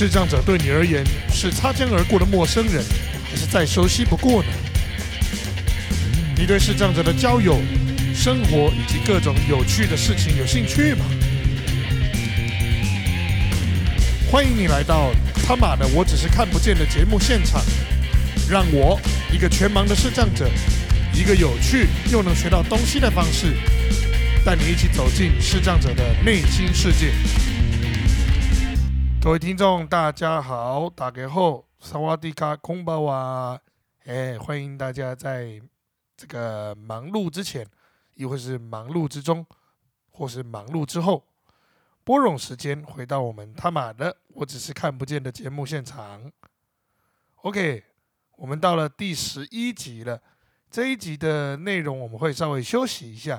视障者对你而言是擦肩而过的陌生人，还是再熟悉不过呢？你对视障者的交友、生活以及各种有趣的事情有兴趣吗？欢迎你来到他妈的我只是看不见的节目现场，让我一个全盲的视障者，一个有趣又能学到东西的方式，带你一起走进视障者的内心世界。各位听众，大家好，打给后，萨瓦迪卡空巴瓦，哎，欢迎大家在这个忙碌之前，亦或是忙碌之中，或是忙碌之后，拨冗时间回到我们他妈的我只是看不见的节目现场。OK，我们到了第十一集了，这一集的内容我们会稍微休息一下。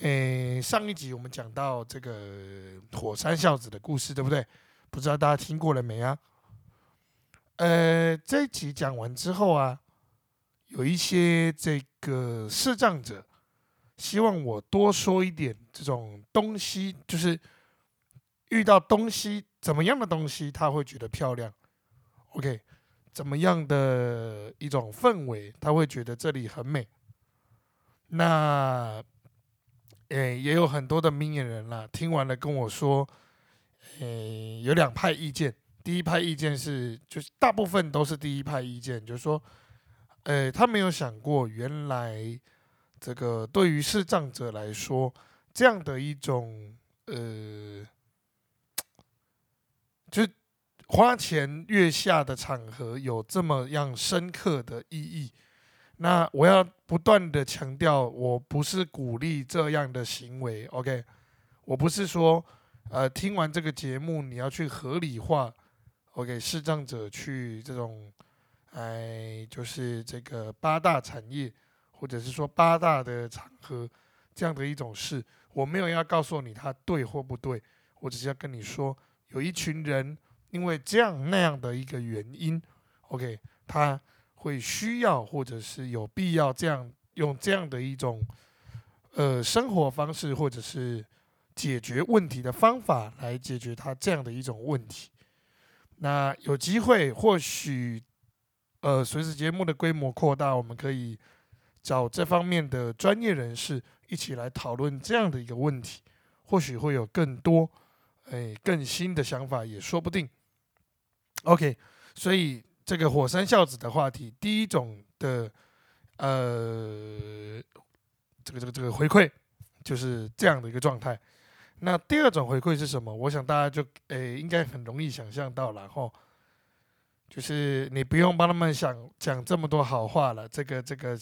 诶，上一集我们讲到这个火山孝子的故事，对不对？不知道大家听过了没啊？呃，这一集讲完之后啊，有一些这个视障者希望我多说一点这种东西，就是遇到东西怎么样的东西他会觉得漂亮，OK？怎么样的一种氛围他会觉得这里很美？那，诶，也有很多的明眼人啦，听完了跟我说。诶，有两派意见。第一派意见是，就是大部分都是第一派意见，就是说，诶，他没有想过，原来这个对于视障者来说，这样的一种呃，就花前月下的场合有这么样深刻的意义。那我要不断的强调，我不是鼓励这样的行为，OK？我不是说。呃，听完这个节目，你要去合理化，OK，视障者去这种，哎，就是这个八大产业，或者是说八大的场合这样的一种事，我没有要告诉你他对或不对，我只是要跟你说，有一群人因为这样那样的一个原因，OK，他会需要或者是有必要这样用这样的一种呃生活方式，或者是。解决问题的方法来解决他这样的一种问题。那有机会，或许，呃，随着节目的规模扩大，我们可以找这方面的专业人士一起来讨论这样的一个问题。或许会有更多，哎，更新的想法也说不定。OK，所以这个火山孝子的话题，第一种的，呃，这个这个这个回馈就是这样的一个状态。那第二种回馈是什么？我想大家就诶应该很容易想象到了吼，就是你不用帮他们想讲这么多好话了。这个这个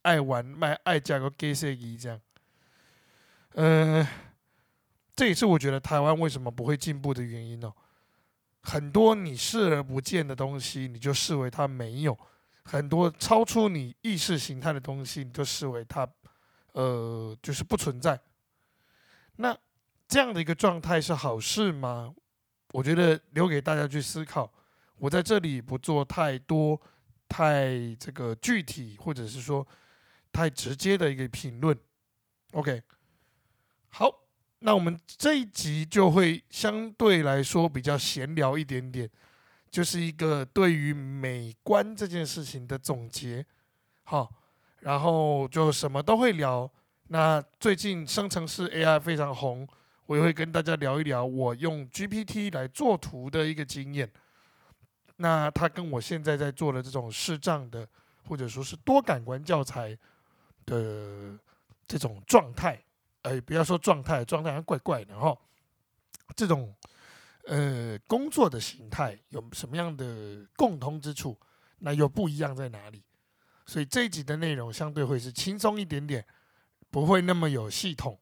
爱玩卖爱嫁个 gay 色衣这样，嗯，这也是我觉得台湾为什么不会进步的原因哦。很多你视而不见的东西，你就视为它没有；很多超出你意识形态的东西，你就视为它呃就是不存在。那这样的一个状态是好事吗？我觉得留给大家去思考。我在这里不做太多、太这个具体，或者是说太直接的一个评论。OK，好，那我们这一集就会相对来说比较闲聊一点点，就是一个对于美观这件事情的总结。好，然后就什么都会聊。那最近生成式 AI 非常红。我也会跟大家聊一聊我用 GPT 来做图的一个经验。那它跟我现在在做的这种视障的，或者说是多感官教材的这种状态，哎，不要说状态，状态还怪怪的哈。这种呃工作的形态有什么样的共通之处？那又不一样在哪里？所以这一集的内容相对会是轻松一点点，不会那么有系统。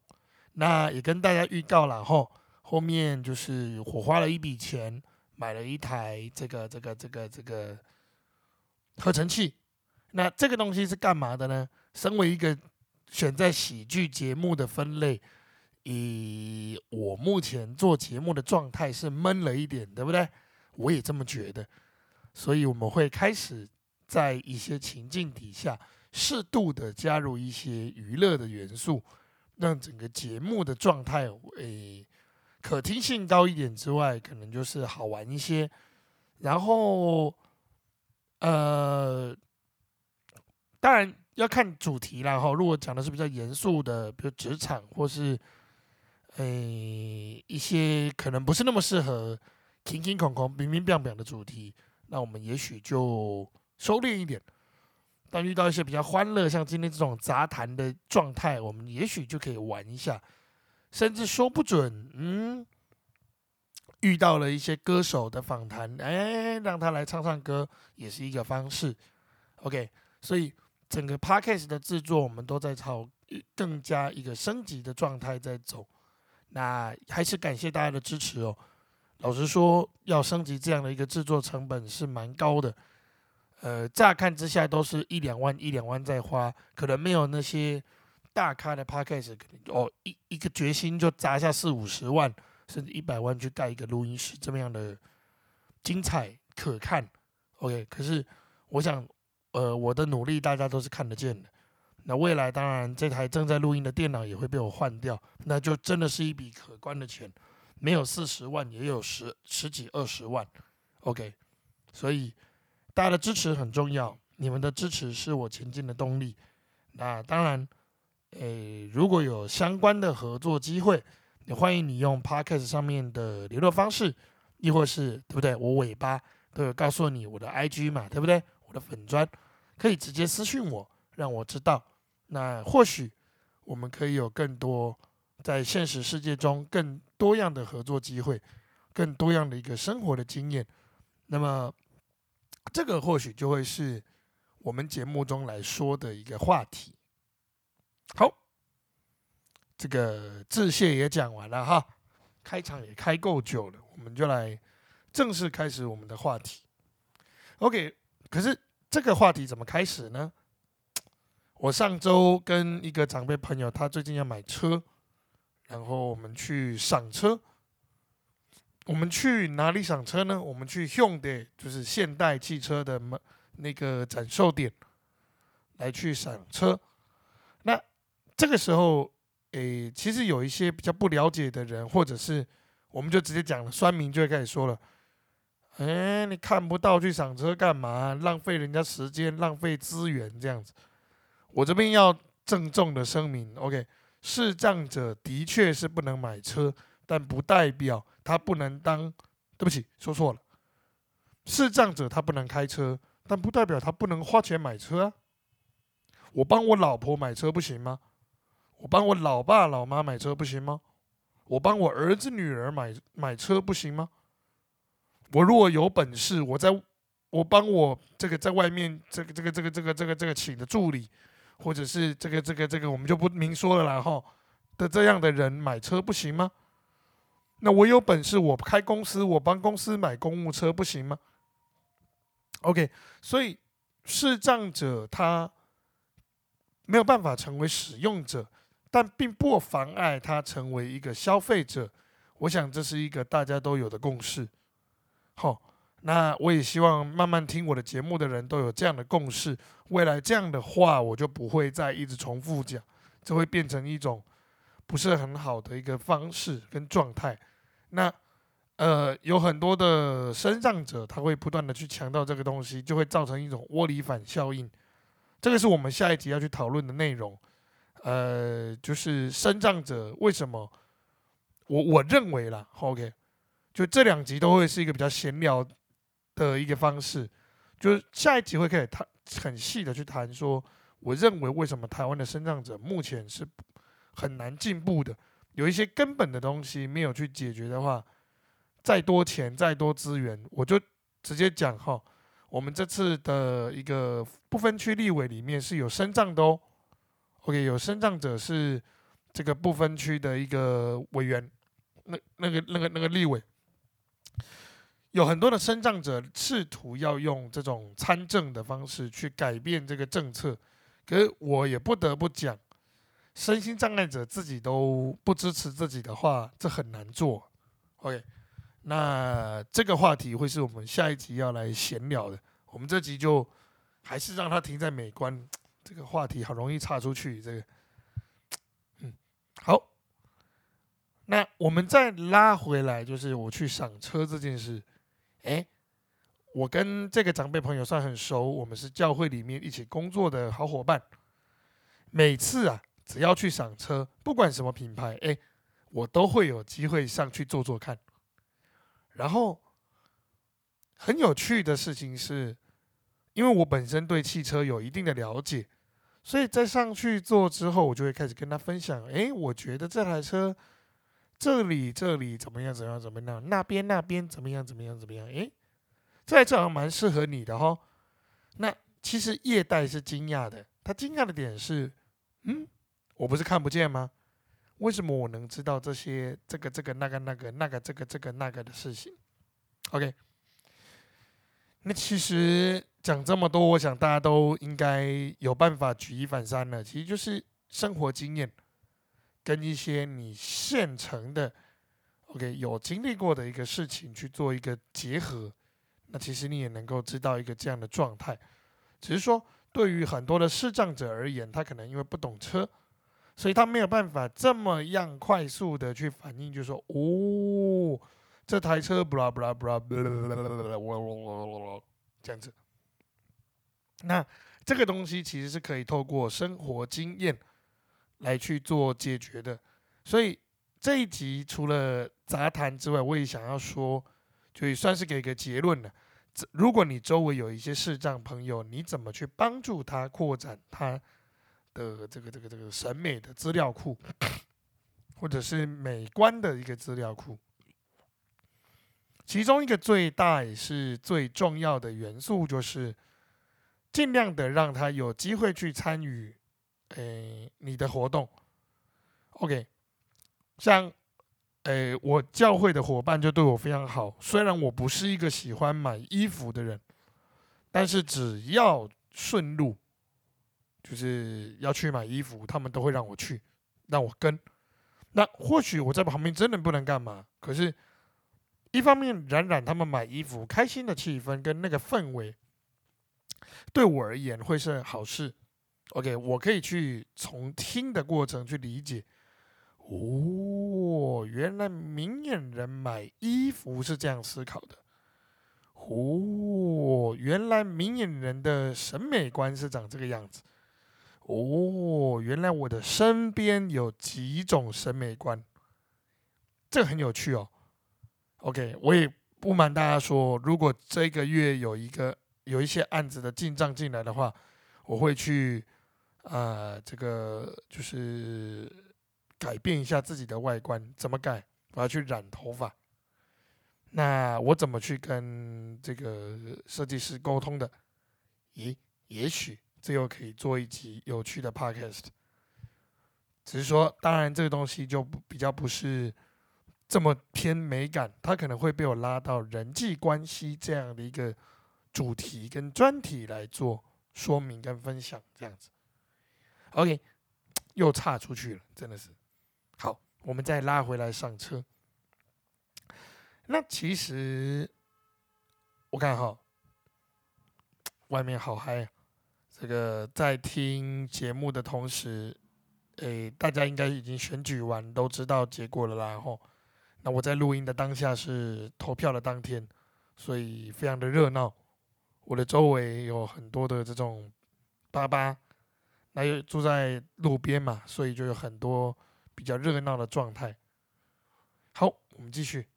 那也跟大家预告了后，后面就是我花了一笔钱买了一台这个这个这个这个合成器。那这个东西是干嘛的呢？身为一个选在喜剧节目的分类，以我目前做节目的状态是闷了一点，对不对？我也这么觉得，所以我们会开始在一些情境底下适度的加入一些娱乐的元素。让整个节目的状态，诶，可听性高一点之外，可能就是好玩一些。然后，呃，当然要看主题啦。哈，如果讲的是比较严肃的，比如职场或是，诶一些可能不是那么适合听听恐恐、明明亮亮的主题，那我们也许就收敛一点。但遇到一些比较欢乐，像今天这种杂谈的状态，我们也许就可以玩一下，甚至说不准，嗯，遇到了一些歌手的访谈，哎，让他来唱唱歌，也是一个方式。OK，所以整个 Podcast 的制作，我们都在朝更加一个升级的状态在走。那还是感谢大家的支持哦。老实说，要升级这样的一个制作成本是蛮高的。呃，乍看之下都是一两万一两万在花，可能没有那些大咖的 podcast 可能哦一一个决心就砸下四五十万甚至一百万去盖一个录音室，这么样的精彩可看。OK，可是我想，呃，我的努力大家都是看得见的。那未来当然这台正在录音的电脑也会被我换掉，那就真的是一笔可观的钱，没有四十万也有十十几二十万。OK，所以。大家的支持很重要，你们的支持是我前进的动力。那当然，诶，如果有相关的合作机会，也欢迎你用 Podcast 上面的联络方式，亦或是对不对？我尾巴都有告诉你我的 IG 嘛，对不对？我的粉砖可以直接私信我，让我知道。那或许我们可以有更多在现实世界中更多样的合作机会，更多样的一个生活的经验。那么。这个或许就会是我们节目中来说的一个话题。好，这个致谢也讲完了哈，开场也开够久了，我们就来正式开始我们的话题。OK，可是这个话题怎么开始呢？我上周跟一个长辈朋友，他最近要买车，然后我们去赏车。我们去哪里赏车呢？我们去 Hyundai，就是现代汽车的那个展售点来去赏车。那这个时候，诶，其实有一些比较不了解的人，或者是我们就直接讲了，酸民就会开始说了：“哎，你看不到去赏车干嘛？浪费人家时间，浪费资源这样子。”我这边要郑重的声明，OK，视障者的确是不能买车。但不代表他不能当，对不起，说错了。视障者他不能开车，但不代表他不能花钱买车啊。我帮我老婆买车不行吗？我帮我老爸老妈买车不行吗？我帮我儿子女儿买买车不行吗？我如果有本事，我在我帮我这个在外面这个这个这个这个这个这个请的助理，或者是这个这个这个我们就不明说了啦哈的这样的人买车不行吗？那我有本事，我开公司，我帮公司买公务车不行吗？OK，所以视障者他没有办法成为使用者，但并不妨碍他成为一个消费者。我想这是一个大家都有的共识。好，那我也希望慢慢听我的节目的人都有这样的共识。未来这样的话，我就不会再一直重复讲，这会变成一种不是很好的一个方式跟状态。那，呃，有很多的身障者，他会不断的去强调这个东西，就会造成一种窝里反效应。这个是我们下一集要去讨论的内容。呃，就是身障者为什么？我我认为啦，OK，就这两集都会是一个比较闲聊的一个方式。就是下一集会可以谈很细的去谈说，我认为为什么台湾的身障者目前是很难进步的。有一些根本的东西没有去解决的话，再多钱、再多资源，我就直接讲哈。我们这次的一个不分区立委里面是有身障的哦。OK，有身障者是这个不分区的一个委员，那那个那个那个立委，有很多的身障者试图要用这种参政的方式去改变这个政策，可是我也不得不讲。身心障碍者自己都不支持自己的话，这很难做。OK，那这个话题会是我们下一集要来闲聊的。我们这集就还是让它停在美观。这个话题好容易岔出去。这个，嗯，好。那我们再拉回来，就是我去赏车这件事。哎，我跟这个长辈朋友算很熟，我们是教会里面一起工作的好伙伴。每次啊，只要去赏车，不管什么品牌，哎，我都会有机会上去坐坐看。然后很有趣的事情是，因为我本身对汽车有一定的了解。所以在上去坐之后，我就会开始跟他分享。哎，我觉得这台车这里这里怎么样怎么样怎么样，那边那边怎么样怎么样怎么样。哎，这台车好像蛮适合你的哈。那其实叶代是惊讶的，他惊讶的点是，嗯，我不是看不见吗？为什么我能知道这些这个这个那个那个那个这个这个那个的事情？OK，那其实。讲这么多，我想大家都应该有办法举一反三了。其实就是生活经验跟一些你现成的，OK 有经历过的一个事情去做一个结合，那其实你也能够知道一个这样的状态。只是说，对于很多的视障者而言，他可能因为不懂车，所以他没有办法这么样快速的去反应，就说哦，这台车布拉布拉布拉布拉布拉布拉这样子。那这个东西其实是可以透过生活经验来去做解决的，所以这一集除了杂谈之外，我也想要说，就也算是给个结论了。如果你周围有一些视障朋友，你怎么去帮助他扩展他的这个这个这个审美的资料库，或者是美观的一个资料库？其中一个最大也是最重要的元素就是。尽量的让他有机会去参与，诶，你的活动。OK，像，诶，我教会的伙伴就对我非常好。虽然我不是一个喜欢买衣服的人，但是只要顺路，就是要去买衣服，他们都会让我去，让我跟。那或许我在旁边真的不能干嘛，可是，一方面冉冉他们买衣服开心的气氛跟那个氛围。对我而言会是好事，OK，我可以去从听的过程去理解。哦，原来明眼人买衣服是这样思考的。哦，原来明眼人的审美观是长这个样子。哦，原来我的身边有几种审美观，这很有趣哦。OK，我也不瞒大家说，如果这个月有一个。有一些案子的进账进来的话，我会去，呃，这个就是改变一下自己的外观，怎么改？我要去染头发。那我怎么去跟这个设计师沟通的？咦，也许这又可以做一集有趣的 podcast。只是说，当然这个东西就比较不是这么偏美感，它可能会被我拉到人际关系这样的一个。主题跟专题来做说明跟分享，这样子，OK，又岔出去了，真的是。好，我们再拉回来上车。那其实我看哈，外面好嗨，这个在听节目的同时，诶，大家应该已经选举完，都知道结果了啦。然后，那我在录音的当下是投票的当天，所以非常的热闹。我的周围有很多的这种爸爸，那又住在路边嘛，所以就有很多比较热闹的状态。好，我们继续，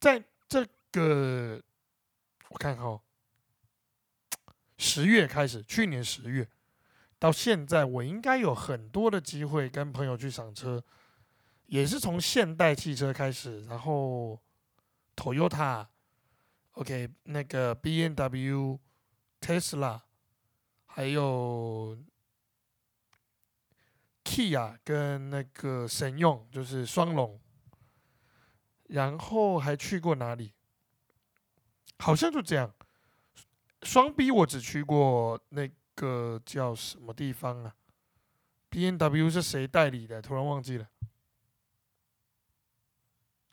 在这个我看哈，十月开始，去年十月到现在，我应该有很多的机会跟朋友去赏车，也是从现代汽车开始，然后 Toyota。OK，那个 B N W、Tesla，还有 Kia 跟那个神用，就是双龙。然后还去过哪里？好像就这样。双 B 我只去过那个叫什么地方啊？B N W 是谁代理的？突然忘记了。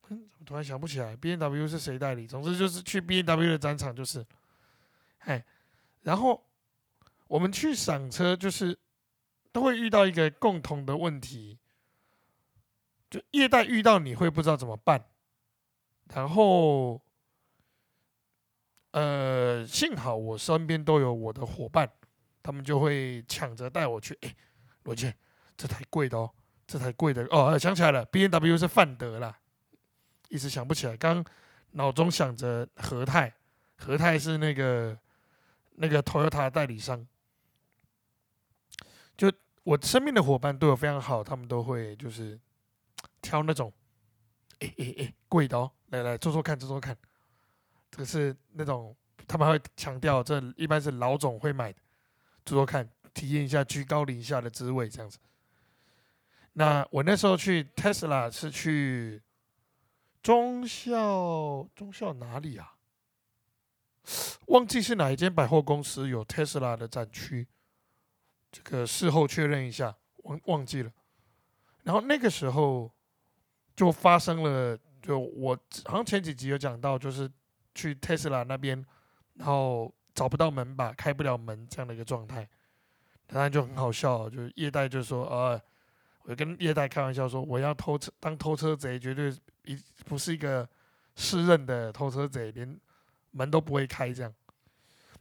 嗯突然想不起来，B N W 是谁代理？总之就是去 B N W 的展场，就是，哎，然后我们去赏车，就是都会遇到一个共同的问题，就业代遇到你会不知道怎么办，然后，呃，幸好我身边都有我的伙伴，他们就会抢着带我去。哎，罗健，这台贵的哦，这台贵的哦，想起来了，B N W 是范德啦，一时想不起来，刚脑中想着和泰，和泰是那个那个 Toyota 代理商，就我身边的伙伴对我非常好，他们都会就是。挑那种，哎哎哎，贵的哦，来来坐坐看，坐坐看。这个是那种他们会强调，这一般是老总会买的，坐坐看，体验一下居高临下的滋味，这样子。那我那时候去 Tesla 是去中校，中校哪里啊？忘记是哪一间百货公司有 Tesla 的展区，这个事后确认一下，忘忘记了。然后那个时候。就发生了，就我好像前几集有讲到，就是去特斯拉那边，然后找不到门把，开不了门这样的一个状态，当然就很好笑，就是叶代就说，呃，我跟叶代开玩笑说，我要偷车当偷车贼，绝对一不是一个适任的偷车贼，连门都不会开这样。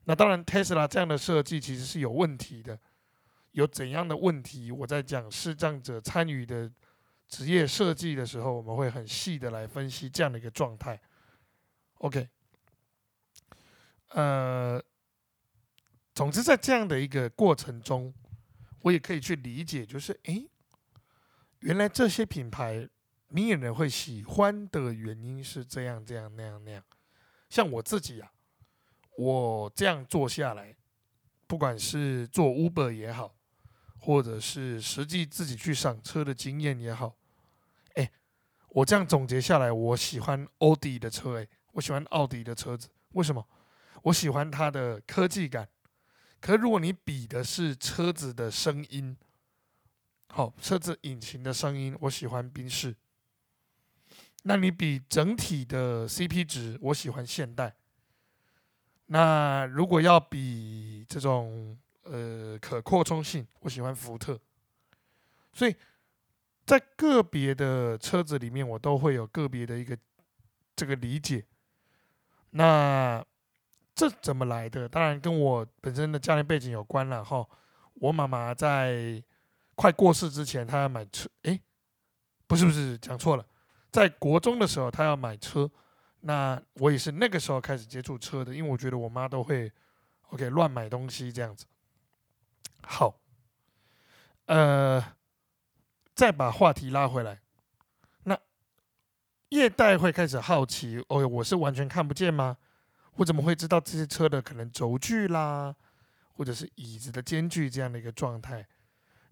那当然，特斯拉这样的设计其实是有问题的，有怎样的问题？我在讲视障者参与的。职业设计的时候，我们会很细的来分析这样的一个状态。OK，呃，总之在这样的一个过程中，我也可以去理解，就是诶，原来这些品牌明眼人会喜欢的原因是这样这样那样那样。像我自己啊，我这样做下来，不管是做 Uber 也好。或者是实际自己去赏车的经验也好，哎，我这样总结下来，我喜欢奥迪的车，哎，我喜欢奥迪的车子，为什么？我喜欢它的科技感。可如果你比的是车子的声音，好，车子引擎的声音，我喜欢宾士。那你比整体的 CP 值，我喜欢现代。那如果要比这种。呃，可扩充性，我喜欢福特，所以在个别的车子里面，我都会有个别的一个这个理解。那这怎么来的？当然跟我本身的家庭背景有关了哈。我妈妈在快过世之前，她要买车，诶，不是不是，讲错了，在国中的时候，她要买车。那我也是那个时候开始接触车的，因为我觉得我妈都会 OK 乱买东西这样子。好，呃，再把话题拉回来，那业代会开始好奇，哦，我是完全看不见吗？我怎么会知道这些车的可能轴距啦，或者是椅子的间距这样的一个状态？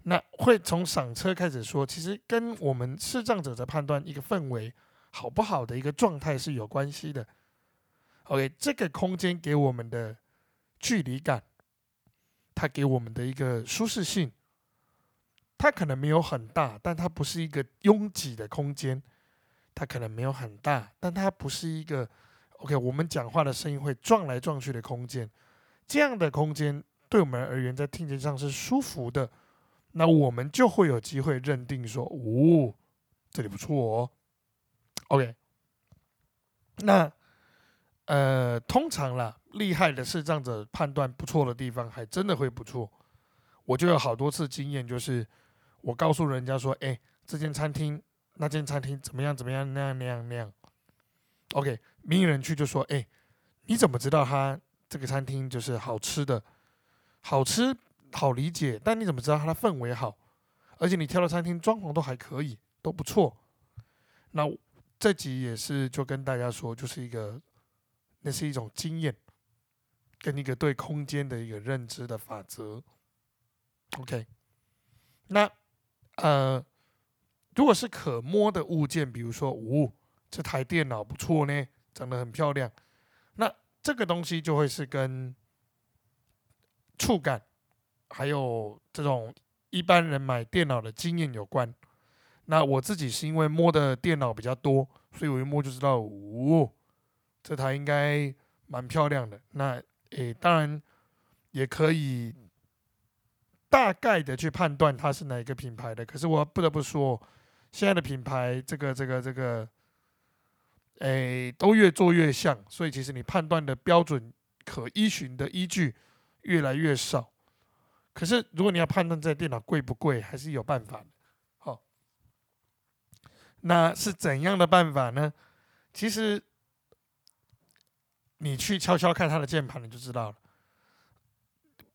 那会从赏车开始说，其实跟我们视障者在判断一个氛围好不好的一个状态是有关系的。OK，这个空间给我们的距离感。它给我们的一个舒适性，它可能没有很大，但它不是一个拥挤的空间。它可能没有很大，但它不是一个 OK，我们讲话的声音会撞来撞去的空间。这样的空间对我们而言，在听觉上是舒服的，那我们就会有机会认定说，哦，这里不错哦。OK，那。呃，通常啦，厉害的视障者判断不错的地方，还真的会不错。我就有好多次经验，就是我告诉人家说：“哎，这间餐厅、那间餐厅怎么样？怎么样？那样、那样、那样。”OK，名人去就说：“哎，你怎么知道他这个餐厅就是好吃的？好吃好理解，但你怎么知道它的氛围好？而且你挑的餐厅装潢都还可以，都不错。”那这集也是就跟大家说，就是一个。那是一种经验，跟一个对空间的一个认知的法则。OK，那呃，如果是可摸的物件，比如说，哦，这台电脑不错呢，长得很漂亮，那这个东西就会是跟触感，还有这种一般人买电脑的经验有关。那我自己是因为摸的电脑比较多，所以我一摸就知道，哦。这台应该蛮漂亮的，那诶，当然也可以大概的去判断它是哪一个品牌的。可是我不得不说，现在的品牌，这个这个这个，哎，都越做越像，所以其实你判断的标准可依循的依据越来越少。可是如果你要判断这电脑贵不贵，还是有办法的。好，那是怎样的办法呢？其实你去悄悄看它的键盘，你就知道了。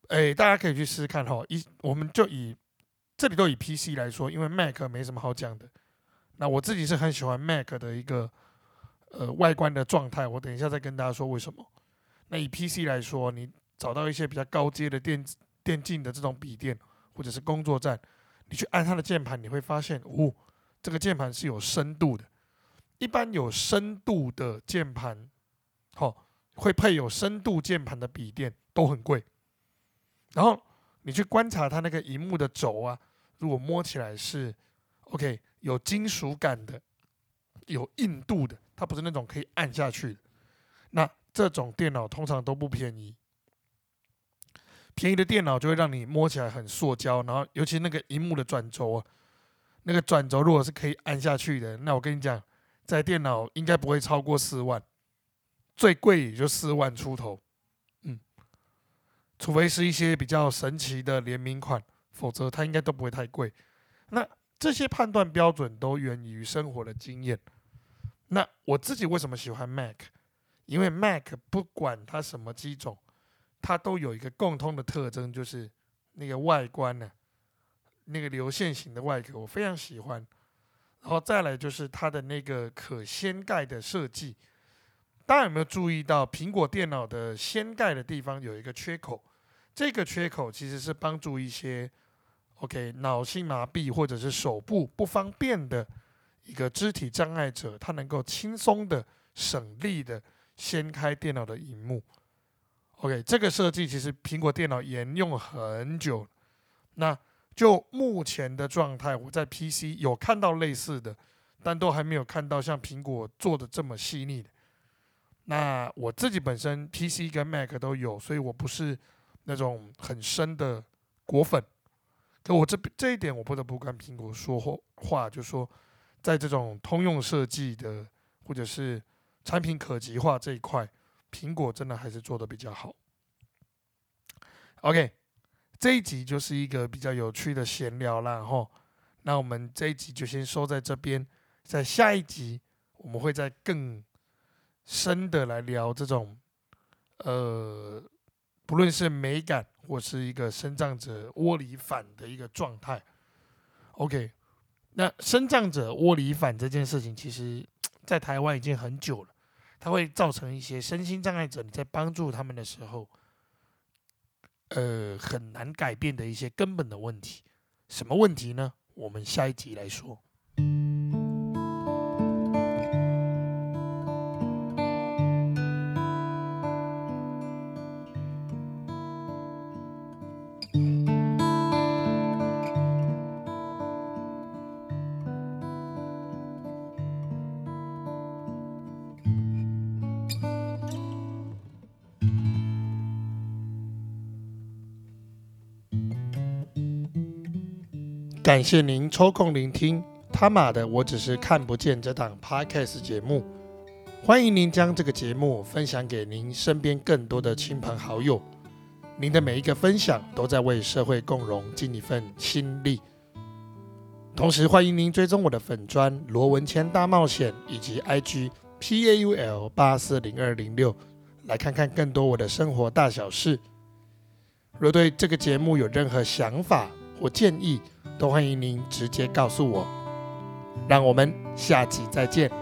哎，大家可以去试试看哈。一，我们就以这里都以 PC 来说，因为 Mac 没什么好讲的。那我自己是很喜欢 Mac 的一个呃外观的状态，我等一下再跟大家说为什么。那以 PC 来说，你找到一些比较高阶的电子电竞的这种笔电或者是工作站，你去按它的键盘，你会发现，哦，这个键盘是有深度的。一般有深度的键盘，好，会配有深度键盘的笔电都很贵。然后你去观察它那个荧幕的轴啊，如果摸起来是 OK，有金属感的，有硬度的，它不是那种可以按下去。那这种电脑通常都不便宜。便宜的电脑就会让你摸起来很塑胶，然后尤其那个荧幕的转轴啊，那个转轴如果是可以按下去的，那我跟你讲，在电脑应该不会超过四万，最贵也就四万出头。嗯除非是一些比较神奇的联名款，否则它应该都不会太贵。那这些判断标准都源于生活的经验。那我自己为什么喜欢 Mac？因为 Mac 不管它什么机种，它都有一个共通的特征，就是那个外观呢，那个流线型的外壳，我非常喜欢。然后再来就是它的那个可掀盖的设计。大家有没有注意到，苹果电脑的掀盖的地方有一个缺口？这个缺口其实是帮助一些 OK 脑性麻痹或者是手部不方便的一个肢体障碍者，他能够轻松的、省力的掀开电脑的荧幕。OK，这个设计其实苹果电脑沿用很久。那就目前的状态，我在 PC 有看到类似的，但都还没有看到像苹果做的这么细腻的。那我自己本身 PC 跟 Mac 都有，所以我不是。那种很深的果粉，可我这这一点我不得不跟苹果说话，就说在这种通用设计的或者是产品可及化这一块，苹果真的还是做的比较好。OK，这一集就是一个比较有趣的闲聊啦，吼。那我们这一集就先收在这边，在下一集我们会再更深的来聊这种，呃。不论是美感或是一个生长者窝里反的一个状态，OK，那身障者窝里反这件事情，其实在台湾已经很久了，它会造成一些身心障碍者你在帮助他们的时候，呃，很难改变的一些根本的问题。什么问题呢？我们下一集来说。感谢您抽空聆听他妈的，我只是看不见这档 podcast 节目。欢迎您将这个节目分享给您身边更多的亲朋好友。您的每一个分享都在为社会共荣尽一份心力。同时，欢迎您追踪我的粉砖罗文谦大冒险以及 IG PAUL 八四零二零六，来看看更多我的生活大小事。若对这个节目有任何想法或建议，都欢迎您直接告诉我，让我们下期再见。